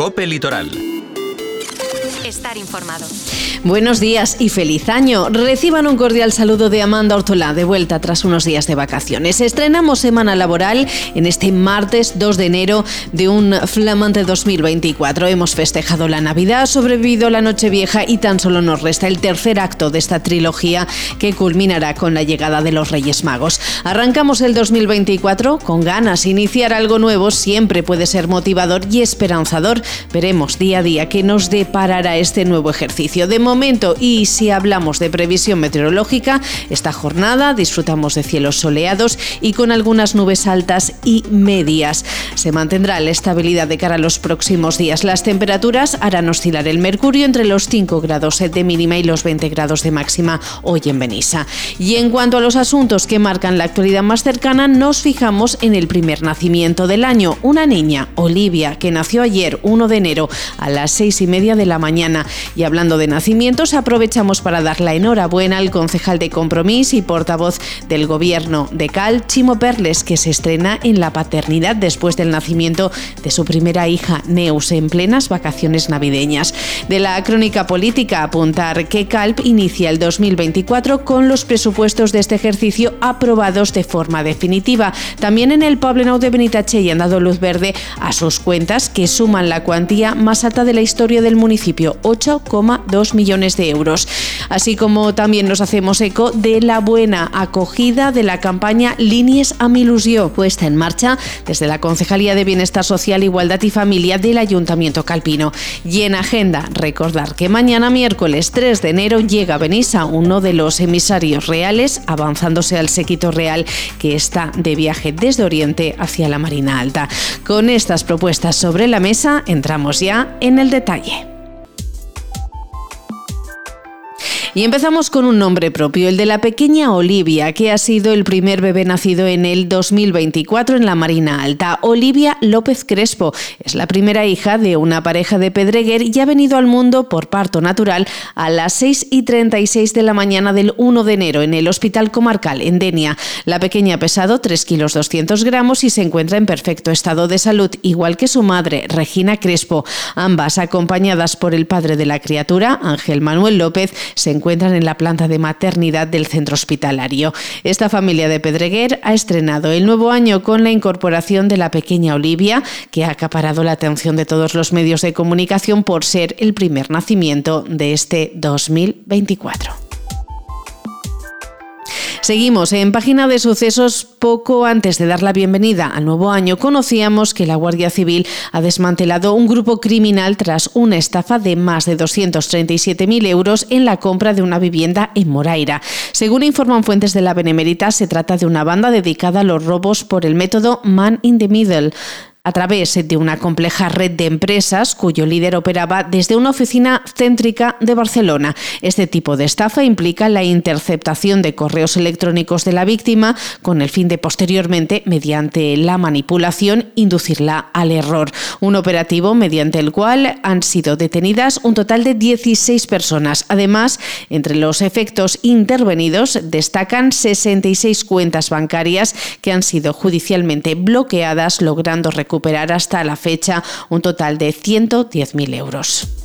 Cope Litoral estar informado. Buenos días y feliz año. Reciban un cordial saludo de Amanda Ortolá, de vuelta tras unos días de vacaciones. Estrenamos semana laboral en este martes 2 de enero de un flamante 2024. Hemos festejado la Navidad, sobrevivido la Nochevieja y tan solo nos resta el tercer acto de esta trilogía que culminará con la llegada de los Reyes Magos. Arrancamos el 2024 con ganas. Iniciar algo nuevo siempre puede ser motivador y esperanzador. Veremos día a día qué nos deparará este nuevo ejercicio. De momento, y si hablamos de previsión meteorológica, esta jornada disfrutamos de cielos soleados y con algunas nubes altas y medias. Se mantendrá la estabilidad de cara a los próximos días. Las temperaturas harán oscilar el mercurio entre los 5 grados de mínima y los 20 grados de máxima hoy en Benissa. Y en cuanto a los asuntos que marcan la actualidad más cercana, nos fijamos en el primer nacimiento del año, una niña, Olivia, que nació ayer, 1 de enero, a las 6 y media de la mañana y hablando de nacimientos, aprovechamos para dar la enhorabuena al concejal de Compromís y portavoz del gobierno de Cal, Chimo Perles, que se estrena en la paternidad después del nacimiento de su primera hija, Neus, en plenas vacaciones navideñas. De la crónica política, apuntar que Calp inicia el 2024 con los presupuestos de este ejercicio aprobados de forma definitiva. También en el Poblenou de Benitache y han dado luz verde a sus cuentas que suman la cuantía más alta de la historia del municipio, 8,2 millones de euros. Así como también nos hacemos eco de la buena acogida de la campaña Líneas a mi ilusión, puesta en marcha desde la Concejalía de Bienestar Social, Igualdad y Familia del Ayuntamiento Calpino. Y en agenda, recordar que mañana miércoles 3 de enero llega a Benissa uno de los emisarios reales, avanzándose al séquito real que está de viaje desde Oriente hacia la Marina Alta. Con estas propuestas sobre la mesa, entramos ya en el detalle. Y empezamos con un nombre propio, el de la pequeña Olivia, que ha sido el primer bebé nacido en el 2024 en la Marina Alta. Olivia López Crespo es la primera hija de una pareja de Pedreguer y ha venido al mundo por parto natural a las 6 y 36 de la mañana del 1 de enero en el Hospital Comarcal en Denia. La pequeña ha pesado 3 kilos 200 gramos y se encuentra en perfecto estado de salud, igual que su madre, Regina Crespo. Ambas, acompañadas por el padre de la criatura, Ángel Manuel López, se encuentran en la planta de maternidad del centro hospitalario. Esta familia de Pedreguer ha estrenado el nuevo año con la incorporación de la pequeña Olivia, que ha acaparado la atención de todos los medios de comunicación por ser el primer nacimiento de este 2024. Seguimos en página de sucesos. Poco antes de dar la bienvenida al nuevo año, conocíamos que la Guardia Civil ha desmantelado un grupo criminal tras una estafa de más de 237.000 euros en la compra de una vivienda en Moraira. Según informan fuentes de la Benemérita, se trata de una banda dedicada a los robos por el método Man in the Middle a través de una compleja red de empresas cuyo líder operaba desde una oficina céntrica de Barcelona. Este tipo de estafa implica la interceptación de correos electrónicos de la víctima con el fin de posteriormente, mediante la manipulación, inducirla al error. Un operativo mediante el cual han sido detenidas un total de 16 personas. Además, entre los efectos intervenidos destacan 66 cuentas bancarias que han sido judicialmente bloqueadas, logrando recuperar hasta la fecha un total de 110.000 euros.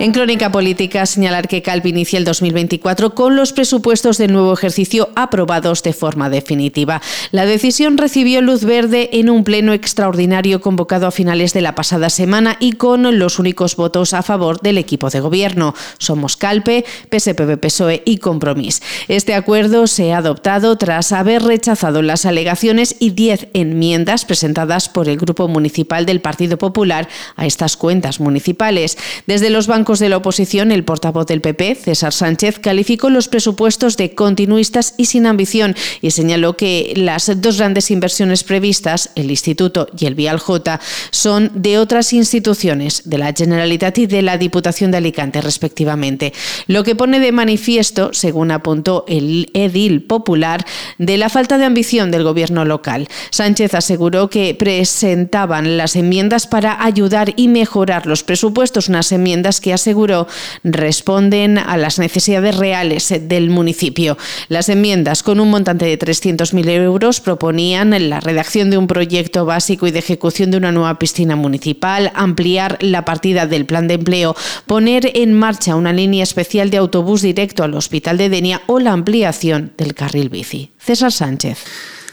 En Crónica Política, señalar que Calvi inicia el 2024 con los presupuestos del nuevo ejercicio aprobados de forma definitiva. La decisión recibió luz verde en un pleno extraordinario convocado a finales de la pasada semana y con los únicos votos a favor del equipo de gobierno. Somos Calpe, PSPB, PSOE y Compromís. Este acuerdo se ha adoptado tras haber rechazado las alegaciones y 10 enmiendas presentadas por el Grupo Municipal del Partido Popular a estas cuentas municipales. Desde los bancos de la oposición, el portavoz del PP, César Sánchez, calificó los presupuestos de continuistas y sin ambición y señaló que las dos grandes inversiones previstas, el Instituto y el Vial J, son de otras instituciones, de la Generalitat y de la Diputación de Alicante, respectivamente. Lo que pone de manifiesto, según apuntó el edil popular, de la falta de ambición del gobierno local. Sánchez aseguró que presentaban las enmiendas para ayudar y mejorar los presupuestos, unas enmiendas que aseguró responden a las necesidades reales del municipio. Las enmiendas con un montante de 300.000 euros proponían la redacción de un proyecto básico y de ejecución de una nueva piscina municipal, ampliar la partida del plan de empleo, poner en marcha una línea especial de autobús directo al Hospital de Denia o la ampliación del carril bici. César Sánchez.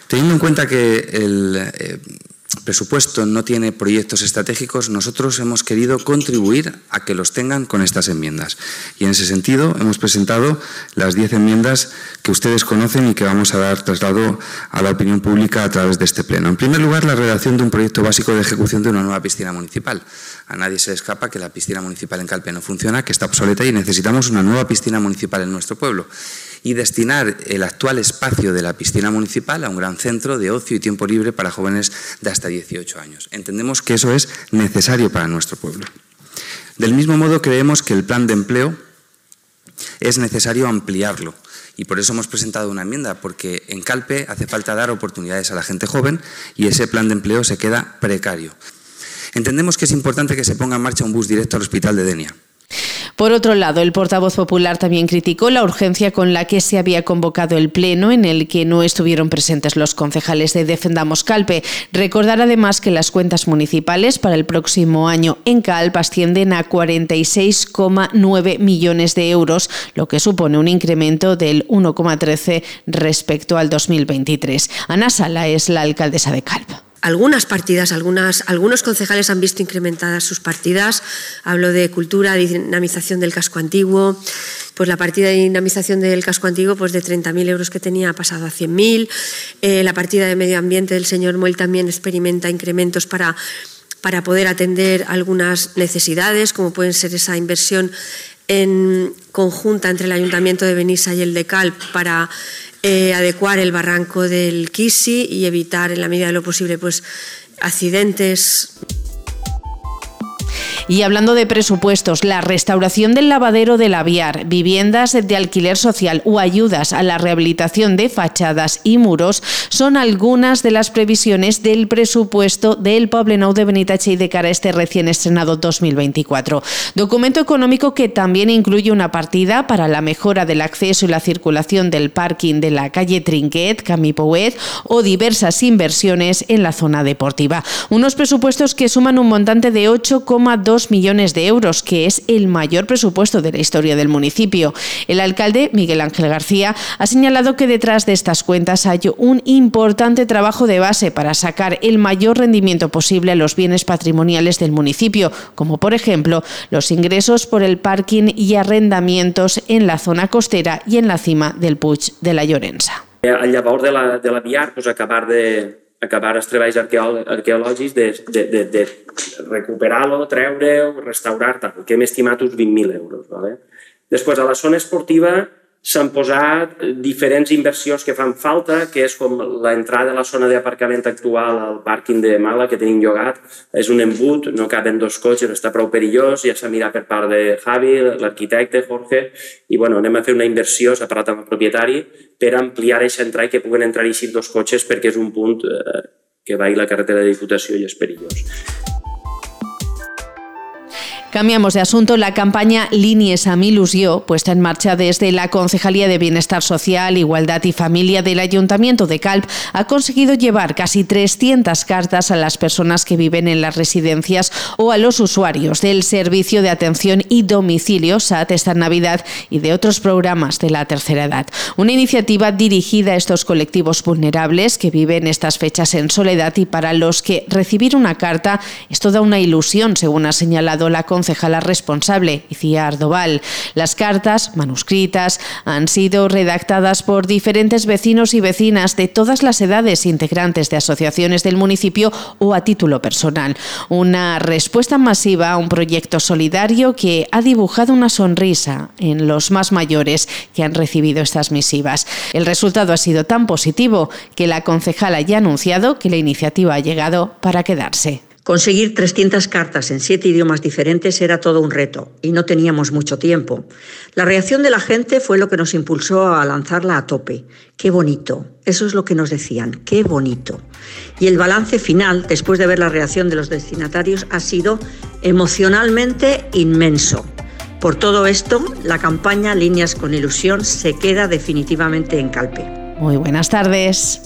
Teniendo en cuenta que el eh, presupuesto no tiene proyectos estratégicos, nosotros hemos querido contribuir a que los tengan con estas enmiendas. Y en ese sentido hemos presentado las diez enmiendas que ustedes conocen y que vamos a dar traslado a la opinión pública a través de este pleno. En primer lugar, la redacción de un proyecto básico de ejecución de una nueva piscina municipal. A nadie se le escapa que la piscina municipal en Calpe no funciona, que está obsoleta y necesitamos una nueva piscina municipal en nuestro pueblo y destinar el actual espacio de la piscina municipal a un gran centro de ocio y tiempo libre para jóvenes de hasta 18 años. Entendemos que eso es necesario para nuestro pueblo. Del mismo modo, creemos que el plan de empleo es necesario ampliarlo. Y por eso hemos presentado una enmienda, porque en Calpe hace falta dar oportunidades a la gente joven y ese plan de empleo se queda precario. Entendemos que es importante que se ponga en marcha un bus directo al hospital de Denia. Por otro lado, el portavoz popular también criticó la urgencia con la que se había convocado el Pleno, en el que no estuvieron presentes los concejales de Defendamos Calpe. Recordar además que las cuentas municipales para el próximo año en Calpe ascienden a 46,9 millones de euros, lo que supone un incremento del 1,13 respecto al 2023. Ana Sala es la alcaldesa de Calpe algunas partidas, algunas, algunos concejales han visto incrementadas sus partidas. Hablo de cultura, dinamización del casco antiguo. Pues la partida de dinamización del casco antiguo, pues de 30.000 euros que tenía ha pasado a 100.000. Eh, la partida de medio ambiente del señor Moll también experimenta incrementos para, para poder atender algunas necesidades, como pueden ser esa inversión en conjunta entre el Ayuntamiento de Benissa y el de Calp para eh, adecuar el barranco del Kisi y evitar en la medida de lo posible pues accidentes. Y hablando de presupuestos, la restauración del lavadero del Aviar, viviendas de alquiler social o ayudas a la rehabilitación de fachadas y muros son algunas de las previsiones del presupuesto del Nou de Benitache de cara a este recién estrenado 2024. Documento económico que también incluye una partida para la mejora del acceso y la circulación del parking de la calle Trinquet, Camipouet o diversas inversiones en la zona deportiva. Unos presupuestos que suman un montante de 8,2 millones de euros, que es el mayor presupuesto de la historia del municipio. El alcalde, Miguel Ángel García, ha señalado que detrás de estas cuentas hay un importante trabajo de base para sacar el mayor rendimiento posible a los bienes patrimoniales del municipio, como por ejemplo los ingresos por el parking y arrendamientos en la zona costera y en la cima del Puig de la Llorença. Al llavors de la, de la Viar, pues acabar de, acabar els treballs arqueològics de, de, de, de recuperar-lo, treure-ho, restaurar, tal, que hem estimat uns 20.000 euros. Vale? Després, a la zona esportiva, s'han posat diferents inversions que fan falta, que és com l'entrada de la zona d'aparcament actual al pàrquing de Mala que tenim llogat, és un embut, no caben dos cotxes, està prou perillós, ja s'ha mirat per part de Javi, l'arquitecte, Jorge, i bueno, anem a fer una inversió, s'ha parlat amb el propietari, per ampliar aquesta entrada i que puguen entrar així dos cotxes perquè és un punt eh, que va a la carretera de Diputació i és perillós. Cambiamos de asunto. La campaña Líneas a mi ilusión, puesta en marcha desde la Concejalía de Bienestar Social, Igualdad y Familia del Ayuntamiento de Calp, ha conseguido llevar casi 300 cartas a las personas que viven en las residencias o a los usuarios del Servicio de Atención y Domicilio SAT esta Navidad y de otros programas de la tercera edad. Una iniciativa dirigida a estos colectivos vulnerables que viven estas fechas en soledad y para los que recibir una carta es toda una ilusión, según ha señalado la Concejalía concejala responsable, Icía Ardoval. Las cartas, manuscritas, han sido redactadas por diferentes vecinos y vecinas de todas las edades integrantes de asociaciones del municipio o a título personal. Una respuesta masiva a un proyecto solidario que ha dibujado una sonrisa en los más mayores que han recibido estas misivas. El resultado ha sido tan positivo que la concejala ya ha anunciado que la iniciativa ha llegado para quedarse. Conseguir 300 cartas en siete idiomas diferentes era todo un reto y no teníamos mucho tiempo. La reacción de la gente fue lo que nos impulsó a lanzarla a tope. Qué bonito, eso es lo que nos decían, qué bonito. Y el balance final, después de ver la reacción de los destinatarios, ha sido emocionalmente inmenso. Por todo esto, la campaña Líneas con Ilusión se queda definitivamente en Calpe. Muy buenas tardes.